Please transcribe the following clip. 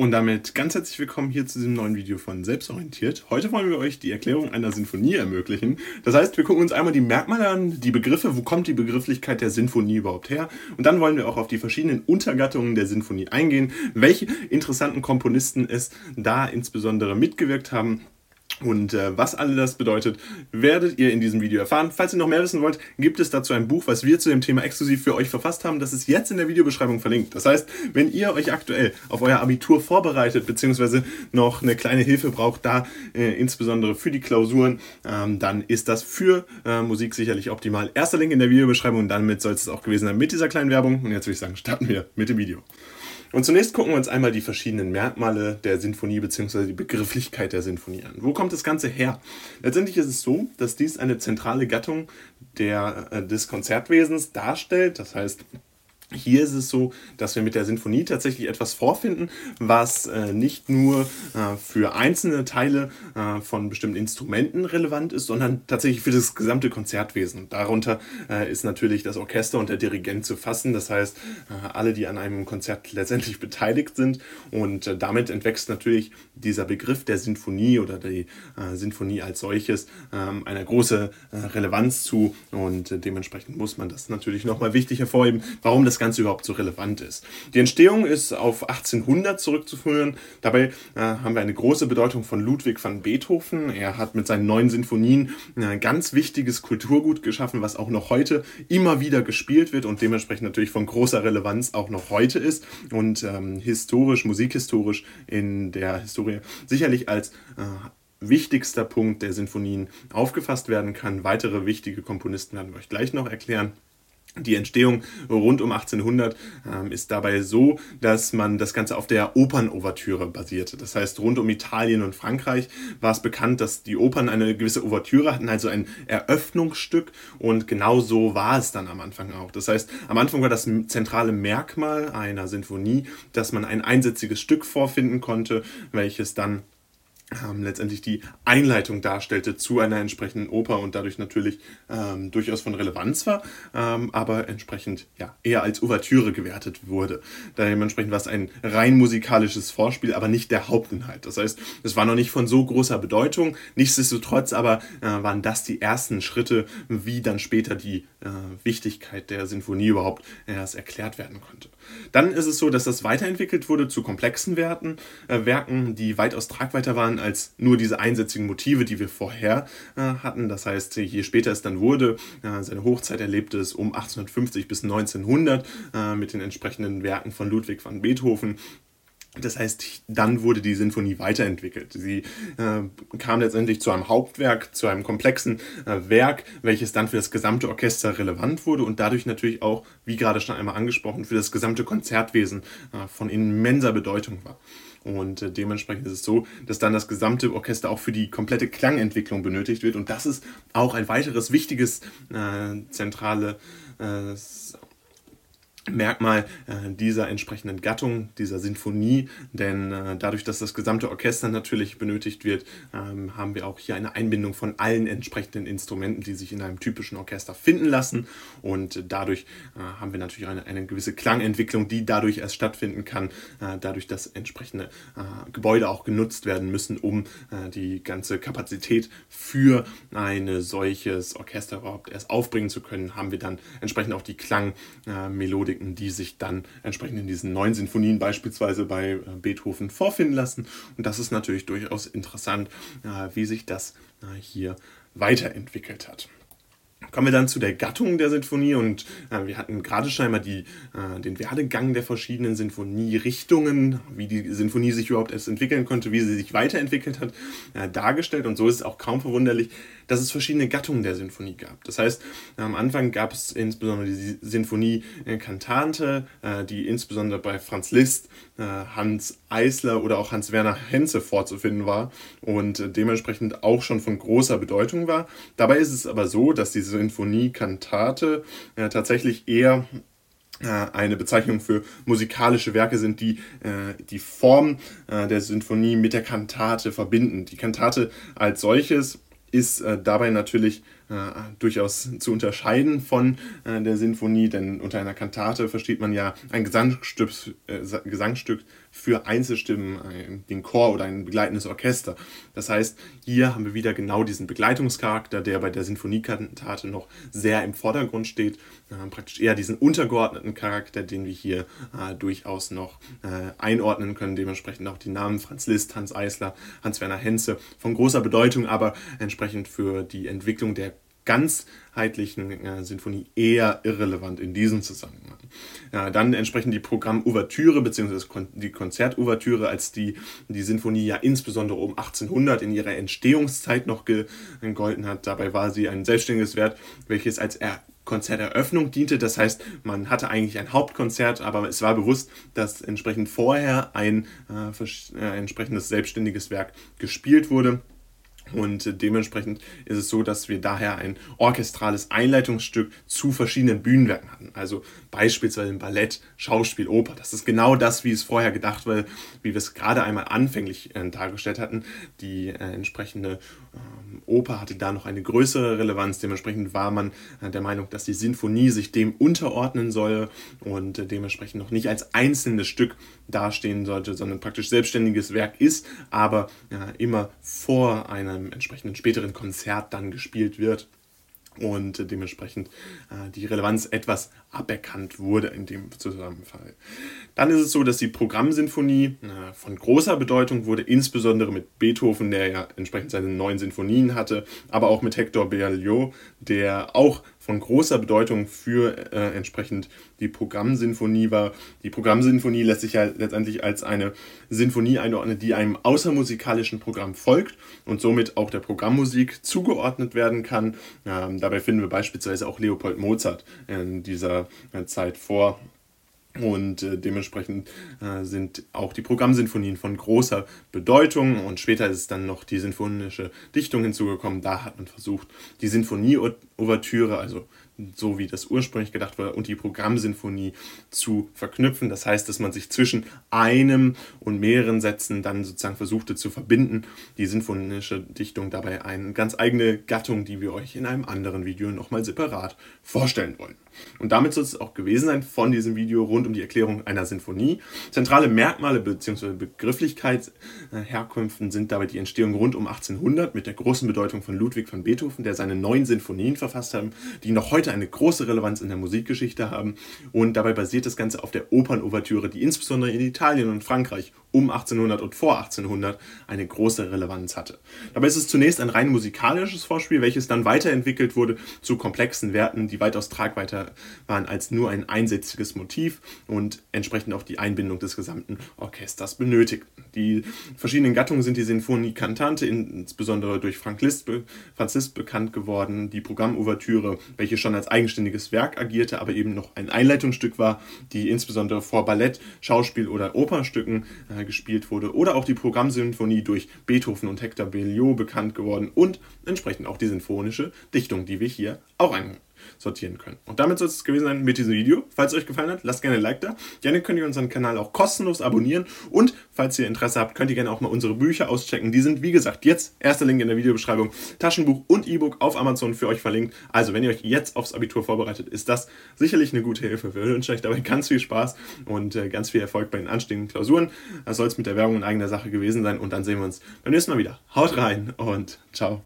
Und damit ganz herzlich willkommen hier zu diesem neuen Video von Selbstorientiert. Heute wollen wir euch die Erklärung einer Sinfonie ermöglichen. Das heißt, wir gucken uns einmal die Merkmale an, die Begriffe, wo kommt die Begrifflichkeit der Sinfonie überhaupt her? Und dann wollen wir auch auf die verschiedenen Untergattungen der Sinfonie eingehen, welche interessanten Komponisten es da insbesondere mitgewirkt haben und äh, was all das bedeutet, werdet ihr in diesem Video erfahren. Falls ihr noch mehr wissen wollt, gibt es dazu ein Buch, was wir zu dem Thema exklusiv für euch verfasst haben. Das ist jetzt in der Videobeschreibung verlinkt. Das heißt, wenn ihr euch aktuell auf euer Abitur vorbereitet, beziehungsweise noch eine kleine Hilfe braucht, da äh, insbesondere für die Klausuren, ähm, dann ist das für äh, Musik sicherlich optimal. Erster Link in der Videobeschreibung und damit soll es auch gewesen sein mit dieser kleinen Werbung. Und jetzt würde ich sagen, starten wir mit dem Video. Und zunächst gucken wir uns einmal die verschiedenen Merkmale der Sinfonie bzw. die Begrifflichkeit der Sinfonie an. Wo kommt das Ganze her? Letztendlich ist es so, dass dies eine zentrale Gattung der, äh, des Konzertwesens darstellt. Das heißt, hier ist es so, dass wir mit der Sinfonie tatsächlich etwas vorfinden, was äh, nicht nur äh, für einzelne Teile äh, von bestimmten Instrumenten relevant ist, sondern tatsächlich für das gesamte Konzertwesen. Darunter äh, ist natürlich das Orchester und der Dirigent zu fassen, das heißt äh, alle, die an einem Konzert letztendlich beteiligt sind. Und äh, damit entwächst natürlich dieser Begriff der Sinfonie oder die Sinfonie als solches ähm, eine große Relevanz zu und dementsprechend muss man das natürlich nochmal wichtig hervorheben, warum das Ganze überhaupt so relevant ist. Die Entstehung ist auf 1800 zurückzuführen. Dabei äh, haben wir eine große Bedeutung von Ludwig van Beethoven. Er hat mit seinen neuen Sinfonien ein ganz wichtiges Kulturgut geschaffen, was auch noch heute immer wieder gespielt wird und dementsprechend natürlich von großer Relevanz auch noch heute ist und ähm, historisch, musikhistorisch in der Historie sicherlich als äh, wichtigster Punkt der Sinfonien aufgefasst werden kann. Weitere wichtige Komponisten werden wir euch gleich noch erklären. Die Entstehung rund um 1800 ähm, ist dabei so, dass man das Ganze auf der Opernouvertüre basierte. Das heißt, rund um Italien und Frankreich war es bekannt, dass die Opern eine gewisse Ouvertüre hatten, also ein Eröffnungsstück. Und genau so war es dann am Anfang auch. Das heißt, am Anfang war das zentrale Merkmal einer Sinfonie, dass man ein einsätziges Stück vorfinden konnte, welches dann ähm, letztendlich die Einleitung darstellte zu einer entsprechenden Oper und dadurch natürlich ähm, durchaus von Relevanz war, ähm, aber entsprechend ja, eher als Ouvertüre gewertet wurde. Dementsprechend war es ein rein musikalisches Vorspiel, aber nicht der Hauptinhalt. Das heißt, es war noch nicht von so großer Bedeutung. Nichtsdestotrotz aber äh, waren das die ersten Schritte, wie dann später die äh, Wichtigkeit der Sinfonie überhaupt erst erklärt werden konnte. Dann ist es so, dass das weiterentwickelt wurde zu komplexen Werten, äh, Werken, die weitaus tragweiter waren als nur diese einsätzigen Motive, die wir vorher äh, hatten. Das heißt, je später es dann wurde, äh, seine Hochzeit erlebte es um 1850 bis 1900 äh, mit den entsprechenden Werken von Ludwig van Beethoven. Das heißt, dann wurde die Sinfonie weiterentwickelt. Sie äh, kam letztendlich zu einem Hauptwerk, zu einem komplexen äh, Werk, welches dann für das gesamte Orchester relevant wurde und dadurch natürlich auch, wie gerade schon einmal angesprochen, für das gesamte Konzertwesen äh, von immenser Bedeutung war. Und äh, dementsprechend ist es so, dass dann das gesamte Orchester auch für die komplette Klangentwicklung benötigt wird. Und das ist auch ein weiteres wichtiges äh, zentrale äh, Merkmal äh, dieser entsprechenden Gattung, dieser Sinfonie, denn äh, dadurch, dass das gesamte Orchester natürlich benötigt wird, ähm, haben wir auch hier eine Einbindung von allen entsprechenden Instrumenten, die sich in einem typischen Orchester finden lassen. Und dadurch äh, haben wir natürlich eine, eine gewisse Klangentwicklung, die dadurch erst stattfinden kann, dadurch, dass entsprechende Gebäude auch genutzt werden müssen, um die ganze Kapazität für ein solches Orchester überhaupt erst aufbringen zu können, haben wir dann entsprechend auch die Klangmelodie Melodiken, die sich dann entsprechend in diesen neuen Sinfonien beispielsweise bei äh, Beethoven vorfinden lassen. Und das ist natürlich durchaus interessant, äh, wie sich das äh, hier weiterentwickelt hat. Kommen wir dann zu der Gattung der Sinfonie und äh, wir hatten gerade schon einmal die, äh, den Werdegang der verschiedenen Sinfonierichtungen, wie die Sinfonie sich überhaupt erst entwickeln konnte, wie sie sich weiterentwickelt hat, äh, dargestellt. Und so ist es auch kaum verwunderlich, dass es verschiedene Gattungen der Sinfonie gab. Das heißt, am Anfang gab es insbesondere die Sinfonie Cantate, äh, die insbesondere bei Franz Liszt, äh, Hans Eisler oder auch Hans-Werner Henze vorzufinden war und dementsprechend auch schon von großer Bedeutung war. Dabei ist es aber so, dass die Sinfonie Cantate äh, tatsächlich eher eine Bezeichnung für musikalische Werke sind, die äh, die Form äh, der Sinfonie mit der Kantate verbinden. Die Kantate als solches ist äh, dabei natürlich durchaus zu unterscheiden von äh, der Sinfonie, denn unter einer Kantate versteht man ja ein Gesangsstück, äh, Gesangsstück für Einzelstimmen, den Chor oder ein begleitendes Orchester. Das heißt, hier haben wir wieder genau diesen Begleitungscharakter, der bei der Sinfoniekantate noch sehr im Vordergrund steht. Äh, praktisch eher diesen untergeordneten Charakter, den wir hier äh, durchaus noch äh, einordnen können. Dementsprechend auch die Namen Franz Liszt, Hans Eisler, Hans-Werner Henze von großer Bedeutung, aber entsprechend für die Entwicklung der ganzheitlichen äh, Sinfonie eher irrelevant in diesem Zusammenhang. Ja, dann entsprechend die Programmouvertüre bzw. die Konzertouvertüre, als die, die Sinfonie ja insbesondere um 1800 in ihrer Entstehungszeit noch gegolten hat. Dabei war sie ein selbstständiges Werk, welches als er Konzerteröffnung diente. Das heißt, man hatte eigentlich ein Hauptkonzert, aber es war bewusst, dass entsprechend vorher ein äh, äh entsprechendes selbstständiges Werk gespielt wurde. Und dementsprechend ist es so, dass wir daher ein orchestrales Einleitungsstück zu verschiedenen Bühnenwerken hatten. Also beispielsweise Ballett, Schauspiel, Oper. Das ist genau das, wie es vorher gedacht war, wie wir es gerade einmal anfänglich äh, dargestellt hatten. Die äh, entsprechende ähm, Oper hatte da noch eine größere Relevanz. Dementsprechend war man äh, der Meinung, dass die Sinfonie sich dem unterordnen soll und äh, dementsprechend noch nicht als einzelnes Stück dastehen sollte, sondern praktisch selbstständiges Werk ist, aber äh, immer vor einem entsprechenden späteren Konzert dann gespielt wird und dementsprechend äh, die Relevanz etwas aberkannt wurde in dem Zusammenfall. Dann ist es so, dass die Programmsinfonie äh, von großer Bedeutung wurde, insbesondere mit Beethoven, der ja entsprechend seine neun Sinfonien hatte, aber auch mit Hector Berlioz, der auch von großer Bedeutung für äh, entsprechend die Programmsinfonie war. Die Programmsinfonie lässt sich ja letztendlich als eine Sinfonie einordnen, die einem außermusikalischen Programm folgt und somit auch der Programmmusik zugeordnet werden kann. Ähm, dabei finden wir beispielsweise auch Leopold Mozart in dieser äh, Zeit vor. Und äh, dementsprechend äh, sind auch die Programmsinfonien von großer Bedeutung. Und später ist dann noch die sinfonische Dichtung hinzugekommen. Da hat man versucht, die Sinfonie-Ouvertüre, also so wie das ursprünglich gedacht war, und die Programmsinfonie zu verknüpfen. Das heißt, dass man sich zwischen einem und mehreren Sätzen dann sozusagen versuchte zu verbinden. Die sinfonische Dichtung dabei eine ganz eigene Gattung, die wir euch in einem anderen Video nochmal separat vorstellen wollen. Und damit soll es auch gewesen sein von diesem Video rund um die Erklärung einer Sinfonie. Zentrale Merkmale bzw. Begrifflichkeitsherkünften sind dabei die Entstehung rund um 1800 mit der großen Bedeutung von Ludwig van Beethoven, der seine neun Sinfonien verfasst hat, die noch heute eine große Relevanz in der Musikgeschichte haben. Und dabei basiert das Ganze auf der Opernouvertüre, die insbesondere in Italien und Frankreich um 1800 und vor 1800 eine große Relevanz hatte. Dabei ist es zunächst ein rein musikalisches Vorspiel, welches dann weiterentwickelt wurde zu komplexen Werten, die weitaus tragweiter waren als nur ein einsätziges Motiv und entsprechend auch die Einbindung des gesamten Orchesters benötigten. Die verschiedenen Gattungen sind die Sinfonie Cantante, insbesondere durch Frank Liszt, Franz Liszt bekannt geworden, die Programmouvertüre, welche schon als eigenständiges Werk agierte, aber eben noch ein Einleitungsstück war, die insbesondere vor Ballett, Schauspiel oder Opernstücken äh, gespielt wurde, oder auch die Programmsymphonie durch Beethoven und Hector Berlioz bekannt geworden und entsprechend auch die sinfonische Dichtung, die wir hier auch ein sortieren können. Und damit soll es gewesen sein mit diesem Video. Falls es euch gefallen hat, lasst gerne ein Like da. Gerne könnt ihr unseren Kanal auch kostenlos abonnieren. Und falls ihr Interesse habt, könnt ihr gerne auch mal unsere Bücher auschecken. Die sind, wie gesagt, jetzt, erster Link in der Videobeschreibung, Taschenbuch und E-Book auf Amazon für euch verlinkt. Also, wenn ihr euch jetzt aufs Abitur vorbereitet, ist das sicherlich eine gute Hilfe. Wir wünschen euch dabei ganz viel Spaß und äh, ganz viel Erfolg bei den anstehenden Klausuren. Das soll es mit der Werbung in eigener Sache gewesen sein. Und dann sehen wir uns beim nächsten Mal wieder. Haut rein und ciao.